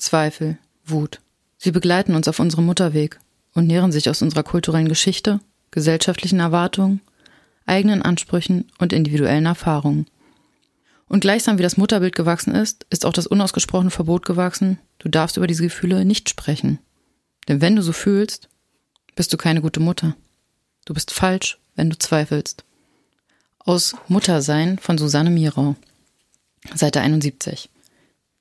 Zweifel, Wut. Sie begleiten uns auf unserem Mutterweg und nähren sich aus unserer kulturellen Geschichte, gesellschaftlichen Erwartungen, eigenen Ansprüchen und individuellen Erfahrungen. Und gleichsam wie das Mutterbild gewachsen ist, ist auch das unausgesprochene Verbot gewachsen, du darfst über diese Gefühle nicht sprechen. Denn wenn du so fühlst, bist du keine gute Mutter. Du bist falsch, wenn du zweifelst. Aus Muttersein von Susanne Mirau. Seite 71.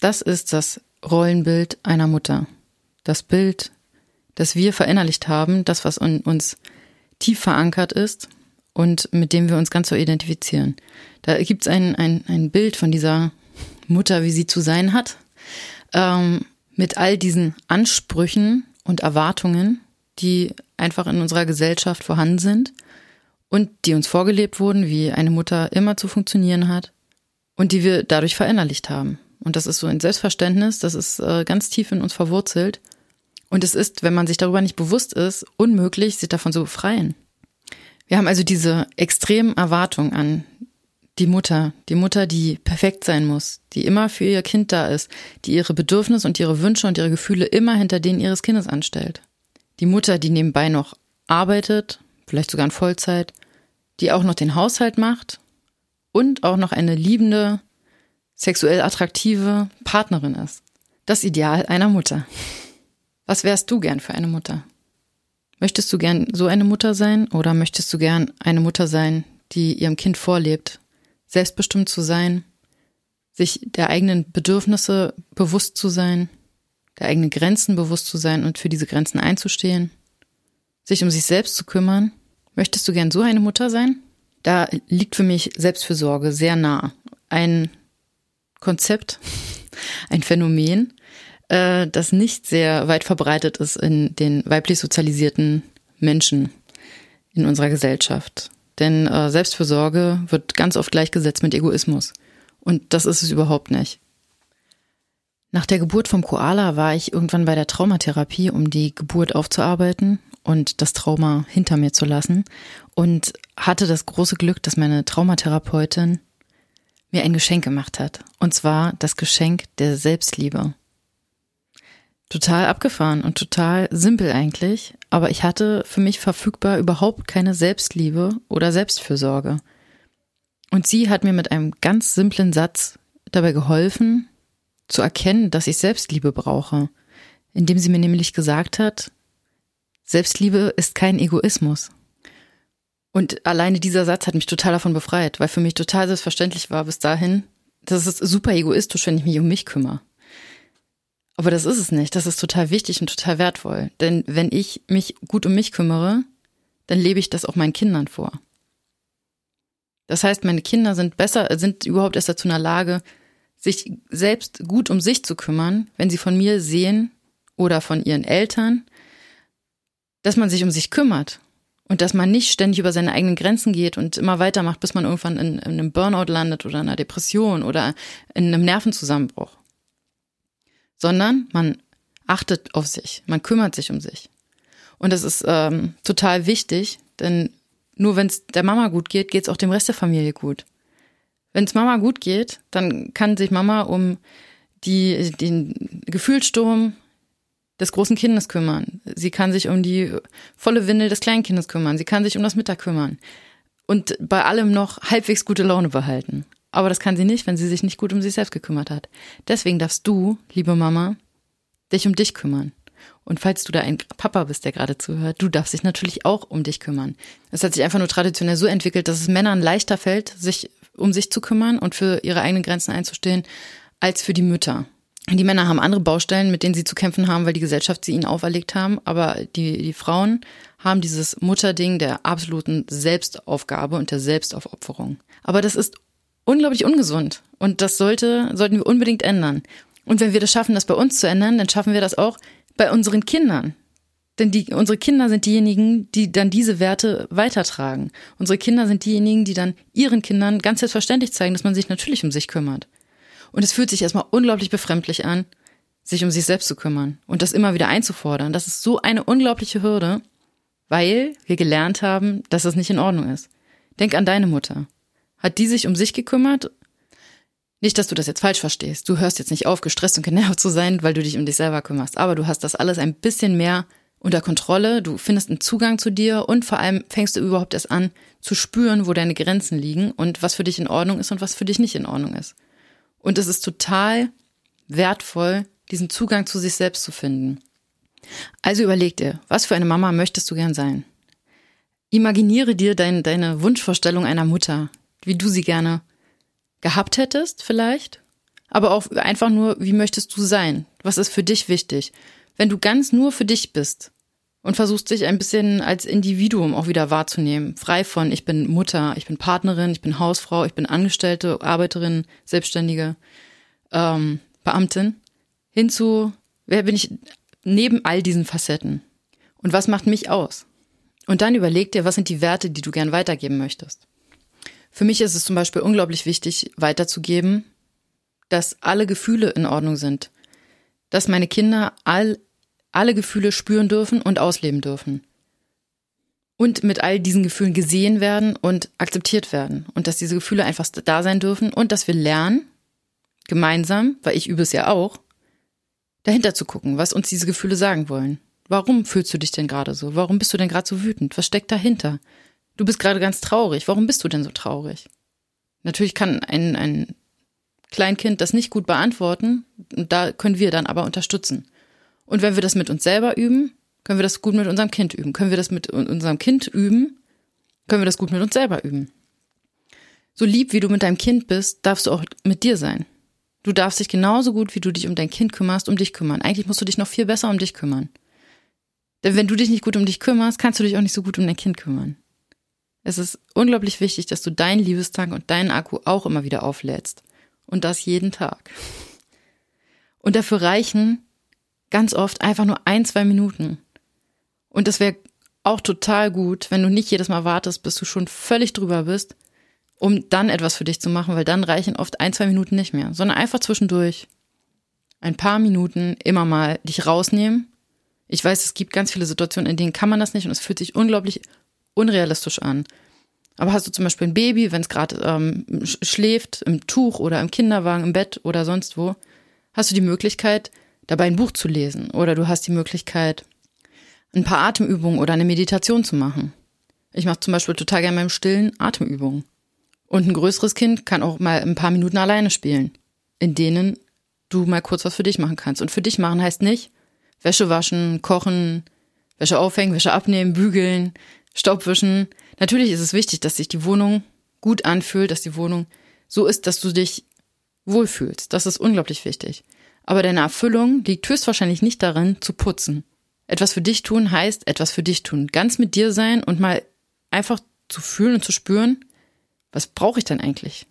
Das ist das Rollenbild einer Mutter. Das Bild, das wir verinnerlicht haben, das, was in uns tief verankert ist und mit dem wir uns ganz so identifizieren. Da gibt es ein, ein, ein Bild von dieser Mutter, wie sie zu sein hat, ähm, mit all diesen Ansprüchen und Erwartungen, die einfach in unserer Gesellschaft vorhanden sind und die uns vorgelebt wurden, wie eine Mutter immer zu funktionieren hat und die wir dadurch verinnerlicht haben. Und das ist so ein Selbstverständnis, das ist äh, ganz tief in uns verwurzelt. Und es ist, wenn man sich darüber nicht bewusst ist, unmöglich, sich davon zu befreien. Wir haben also diese extremen Erwartungen an die Mutter, die Mutter, die perfekt sein muss, die immer für ihr Kind da ist, die ihre Bedürfnisse und ihre Wünsche und ihre Gefühle immer hinter denen ihres Kindes anstellt. Die Mutter, die nebenbei noch arbeitet, vielleicht sogar in Vollzeit, die auch noch den Haushalt macht und auch noch eine liebende, sexuell attraktive Partnerin ist. Das Ideal einer Mutter. Was wärst du gern für eine Mutter? Möchtest du gern so eine Mutter sein oder möchtest du gern eine Mutter sein, die ihrem Kind vorlebt, selbstbestimmt zu sein, sich der eigenen Bedürfnisse bewusst zu sein, der eigenen Grenzen bewusst zu sein und für diese Grenzen einzustehen, sich um sich selbst zu kümmern? Möchtest du gern so eine Mutter sein? Da liegt für mich Selbstfürsorge sehr nah. Ein Konzept, ein Phänomen, äh, das nicht sehr weit verbreitet ist in den weiblich sozialisierten Menschen in unserer Gesellschaft. Denn äh, Selbstfürsorge wird ganz oft gleichgesetzt mit Egoismus. Und das ist es überhaupt nicht. Nach der Geburt vom Koala war ich irgendwann bei der Traumatherapie, um die Geburt aufzuarbeiten und das Trauma hinter mir zu lassen. Und hatte das große Glück, dass meine Traumatherapeutin mir ein Geschenk gemacht hat. Und zwar das Geschenk der Selbstliebe. Total abgefahren und total simpel eigentlich, aber ich hatte für mich verfügbar überhaupt keine Selbstliebe oder Selbstfürsorge. Und sie hat mir mit einem ganz simplen Satz dabei geholfen, zu erkennen, dass ich Selbstliebe brauche, indem sie mir nämlich gesagt hat, Selbstliebe ist kein Egoismus. Und alleine dieser Satz hat mich total davon befreit, weil für mich total selbstverständlich war bis dahin, das ist super egoistisch, wenn ich mich um mich kümmere. Aber das ist es nicht. Das ist total wichtig und total wertvoll. Denn wenn ich mich gut um mich kümmere, dann lebe ich das auch meinen Kindern vor. Das heißt, meine Kinder sind besser, sind überhaupt erst dazu in der Lage, sich selbst gut um sich zu kümmern, wenn sie von mir sehen oder von ihren Eltern, dass man sich um sich kümmert und dass man nicht ständig über seine eigenen Grenzen geht und immer weitermacht, bis man irgendwann in, in einem Burnout landet oder in einer Depression oder in einem Nervenzusammenbruch. Sondern man achtet auf sich, man kümmert sich um sich. Und das ist ähm, total wichtig, denn nur wenn es der Mama gut geht, geht es auch dem Rest der Familie gut. Wenn es Mama gut geht, dann kann sich Mama um die, den Gefühlssturm des großen Kindes kümmern. Sie kann sich um die volle Windel des Kleinkindes kümmern. Sie kann sich um das Mittag kümmern. Und bei allem noch halbwegs gute Laune behalten. Aber das kann sie nicht, wenn sie sich nicht gut um sich selbst gekümmert hat. Deswegen darfst du, liebe Mama, dich um dich kümmern. Und falls du da ein Papa bist, der gerade zuhört, du darfst dich natürlich auch um dich kümmern. Es hat sich einfach nur traditionell so entwickelt, dass es Männern leichter fällt, sich um sich zu kümmern und für ihre eigenen Grenzen einzustehen, als für die Mütter. Die Männer haben andere Baustellen, mit denen sie zu kämpfen haben, weil die Gesellschaft sie ihnen auferlegt haben. Aber die, die Frauen haben dieses Mutterding der absoluten Selbstaufgabe und der Selbstaufopferung. Aber das ist unglaublich ungesund. Und das sollte, sollten wir unbedingt ändern. Und wenn wir das schaffen, das bei uns zu ändern, dann schaffen wir das auch bei unseren Kindern. Denn die, unsere Kinder sind diejenigen, die dann diese Werte weitertragen. Unsere Kinder sind diejenigen, die dann ihren Kindern ganz selbstverständlich zeigen, dass man sich natürlich um sich kümmert. Und es fühlt sich erstmal unglaublich befremdlich an, sich um sich selbst zu kümmern und das immer wieder einzufordern. Das ist so eine unglaubliche Hürde, weil wir gelernt haben, dass es nicht in Ordnung ist. Denk an deine Mutter. Hat die sich um sich gekümmert? Nicht, dass du das jetzt falsch verstehst. Du hörst jetzt nicht auf, gestresst und genervt zu sein, weil du dich um dich selber kümmerst. Aber du hast das alles ein bisschen mehr unter Kontrolle. Du findest einen Zugang zu dir und vor allem fängst du überhaupt erst an zu spüren, wo deine Grenzen liegen und was für dich in Ordnung ist und was für dich nicht in Ordnung ist. Und es ist total wertvoll, diesen Zugang zu sich selbst zu finden. Also überleg dir, was für eine Mama möchtest du gern sein? Imaginiere dir dein, deine Wunschvorstellung einer Mutter, wie du sie gerne gehabt hättest vielleicht, aber auch einfach nur, wie möchtest du sein? Was ist für dich wichtig? Wenn du ganz nur für dich bist und versuchst dich ein bisschen als Individuum auch wieder wahrzunehmen, frei von ich bin Mutter, ich bin Partnerin, ich bin Hausfrau, ich bin Angestellte, Arbeiterin, Selbstständige, ähm, Beamtin, hinzu, wer bin ich neben all diesen Facetten? Und was macht mich aus? Und dann überleg dir, was sind die Werte, die du gern weitergeben möchtest. Für mich ist es zum Beispiel unglaublich wichtig, weiterzugeben, dass alle Gefühle in Ordnung sind. Dass meine Kinder all, alle Gefühle spüren dürfen und ausleben dürfen. Und mit all diesen Gefühlen gesehen werden und akzeptiert werden. Und dass diese Gefühle einfach da sein dürfen und dass wir lernen, gemeinsam, weil ich übe es ja auch, dahinter zu gucken, was uns diese Gefühle sagen wollen. Warum fühlst du dich denn gerade so? Warum bist du denn gerade so wütend? Was steckt dahinter? Du bist gerade ganz traurig. Warum bist du denn so traurig? Natürlich kann ein, ein Kleinkind das nicht gut beantworten. Und da können wir dann aber unterstützen. Und wenn wir das mit uns selber üben, können wir das gut mit unserem Kind üben. Können wir das mit unserem Kind üben, können wir das gut mit uns selber üben. So lieb wie du mit deinem Kind bist, darfst du auch mit dir sein. Du darfst dich genauso gut, wie du dich um dein Kind kümmerst, um dich kümmern. Eigentlich musst du dich noch viel besser um dich kümmern. Denn wenn du dich nicht gut um dich kümmerst, kannst du dich auch nicht so gut um dein Kind kümmern. Es ist unglaublich wichtig, dass du deinen Liebestank und deinen Akku auch immer wieder auflädst. Und das jeden Tag. Und dafür reichen ganz oft einfach nur ein, zwei Minuten. Und das wäre auch total gut, wenn du nicht jedes Mal wartest, bis du schon völlig drüber bist, um dann etwas für dich zu machen, weil dann reichen oft ein, zwei Minuten nicht mehr, sondern einfach zwischendurch ein paar Minuten immer mal dich rausnehmen. Ich weiß, es gibt ganz viele Situationen, in denen kann man das nicht und es fühlt sich unglaublich unrealistisch an. Aber hast du zum Beispiel ein Baby, wenn es gerade ähm, schläft, im Tuch oder im Kinderwagen, im Bett oder sonst wo, hast du die Möglichkeit, dabei ein Buch zu lesen oder du hast die Möglichkeit, ein paar Atemübungen oder eine Meditation zu machen. Ich mache zum Beispiel total gerne beim Stillen Atemübungen. Und ein größeres Kind kann auch mal ein paar Minuten alleine spielen, in denen du mal kurz was für dich machen kannst. Und für dich machen heißt nicht Wäsche waschen, kochen, Wäsche aufhängen, Wäsche abnehmen, bügeln, Staubwischen. Natürlich ist es wichtig, dass sich die Wohnung gut anfühlt, dass die Wohnung so ist, dass du dich wohlfühlst. Das ist unglaublich wichtig. Aber deine Erfüllung liegt höchstwahrscheinlich nicht darin, zu putzen. Etwas für dich tun heißt etwas für dich tun. Ganz mit dir sein und mal einfach zu fühlen und zu spüren, was brauche ich denn eigentlich?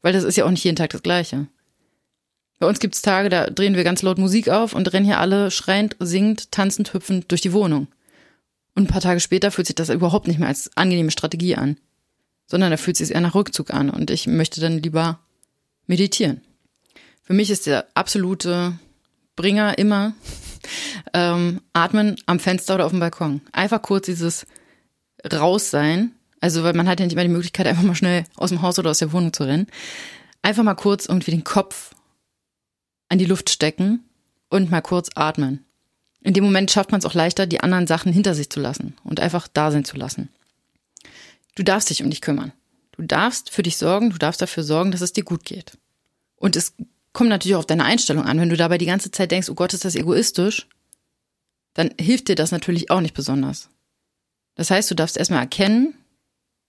Weil das ist ja auch nicht jeden Tag das Gleiche. Bei uns gibt's Tage, da drehen wir ganz laut Musik auf und rennen hier alle schreiend, singend, tanzend, hüpfend durch die Wohnung. Und ein paar Tage später fühlt sich das überhaupt nicht mehr als angenehme Strategie an, sondern da fühlt sich eher nach Rückzug an und ich möchte dann lieber meditieren. Für mich ist der absolute Bringer immer ähm, atmen am Fenster oder auf dem Balkon. Einfach kurz dieses Raussein also, weil man hat ja nicht immer die Möglichkeit, einfach mal schnell aus dem Haus oder aus der Wohnung zu rennen. Einfach mal kurz irgendwie den Kopf an die Luft stecken und mal kurz atmen. In dem Moment schafft man es auch leichter, die anderen Sachen hinter sich zu lassen und einfach da sein zu lassen. Du darfst dich um dich kümmern. Du darfst für dich sorgen, du darfst dafür sorgen, dass es dir gut geht. Und es kommt natürlich auch auf deine Einstellung an. Wenn du dabei die ganze Zeit denkst, oh Gott, ist das egoistisch, dann hilft dir das natürlich auch nicht besonders. Das heißt, du darfst erstmal erkennen,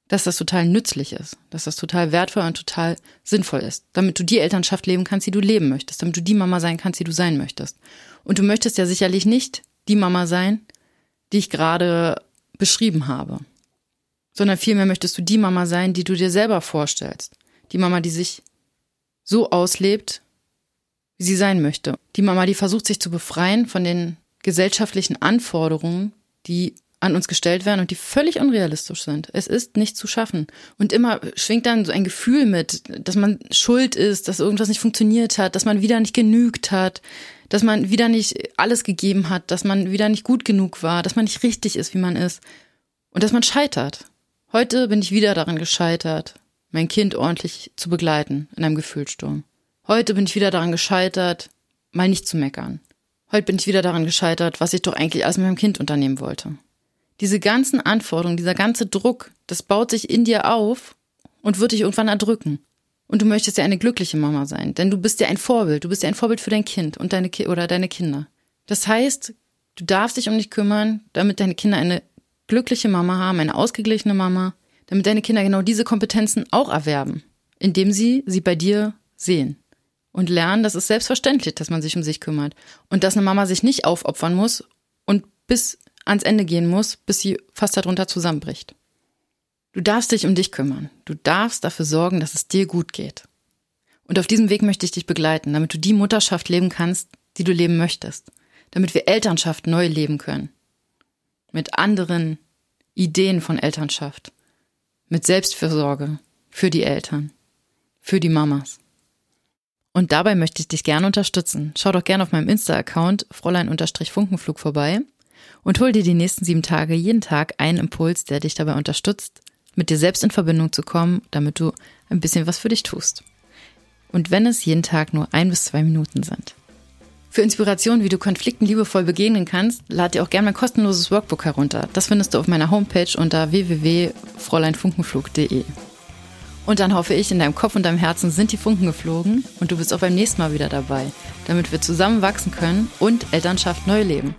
dass das total nützlich ist, dass das total wertvoll und total sinnvoll ist, damit du die Elternschaft leben kannst, die du leben möchtest, damit du die Mama sein kannst, die du sein möchtest. Und du möchtest ja sicherlich nicht die Mama sein, die ich gerade beschrieben habe, sondern vielmehr möchtest du die Mama sein, die du dir selber vorstellst. Die Mama, die sich so auslebt, wie sie sein möchte. Die Mama, die versucht sich zu befreien von den gesellschaftlichen Anforderungen, die an uns gestellt werden und die völlig unrealistisch sind. Es ist nicht zu schaffen. Und immer schwingt dann so ein Gefühl mit, dass man schuld ist, dass irgendwas nicht funktioniert hat, dass man wieder nicht genügt hat, dass man wieder nicht alles gegeben hat, dass man wieder nicht gut genug war, dass man nicht richtig ist, wie man ist und dass man scheitert. Heute bin ich wieder daran gescheitert, mein Kind ordentlich zu begleiten in einem Gefühlssturm. Heute bin ich wieder daran gescheitert, mal nicht zu meckern. Heute bin ich wieder daran gescheitert, was ich doch eigentlich alles mit meinem Kind unternehmen wollte. Diese ganzen Anforderungen, dieser ganze Druck, das baut sich in dir auf und wird dich irgendwann erdrücken. Und du möchtest ja eine glückliche Mama sein, denn du bist ja ein Vorbild. Du bist ja ein Vorbild für dein Kind und deine Ki oder deine Kinder. Das heißt, du darfst dich um dich kümmern, damit deine Kinder eine glückliche Mama haben, eine ausgeglichene Mama, damit deine Kinder genau diese Kompetenzen auch erwerben, indem sie sie bei dir sehen und lernen, dass es selbstverständlich, dass man sich um sich kümmert und dass eine Mama sich nicht aufopfern muss und bis ans Ende gehen muss, bis sie fast darunter zusammenbricht. Du darfst dich um dich kümmern. Du darfst dafür sorgen, dass es dir gut geht. Und auf diesem Weg möchte ich dich begleiten, damit du die Mutterschaft leben kannst, die du leben möchtest. Damit wir Elternschaft neu leben können. Mit anderen Ideen von Elternschaft. Mit Selbstfürsorge für die Eltern. Für die Mamas. Und dabei möchte ich dich gerne unterstützen. Schau doch gerne auf meinem Insta-Account Fräulein-Funkenflug vorbei und hol dir die nächsten sieben Tage jeden Tag einen Impuls, der dich dabei unterstützt, mit dir selbst in Verbindung zu kommen, damit du ein bisschen was für dich tust. Und wenn es jeden Tag nur ein bis zwei Minuten sind. Für Inspiration, wie du Konflikten liebevoll begegnen kannst, lad dir auch gerne mein kostenloses Workbook herunter. Das findest du auf meiner Homepage unter www.fräuleinfunkenflug.de. Und dann hoffe ich, in deinem Kopf und deinem Herzen sind die Funken geflogen und du bist auch beim nächsten Mal wieder dabei, damit wir zusammen wachsen können und Elternschaft neu leben.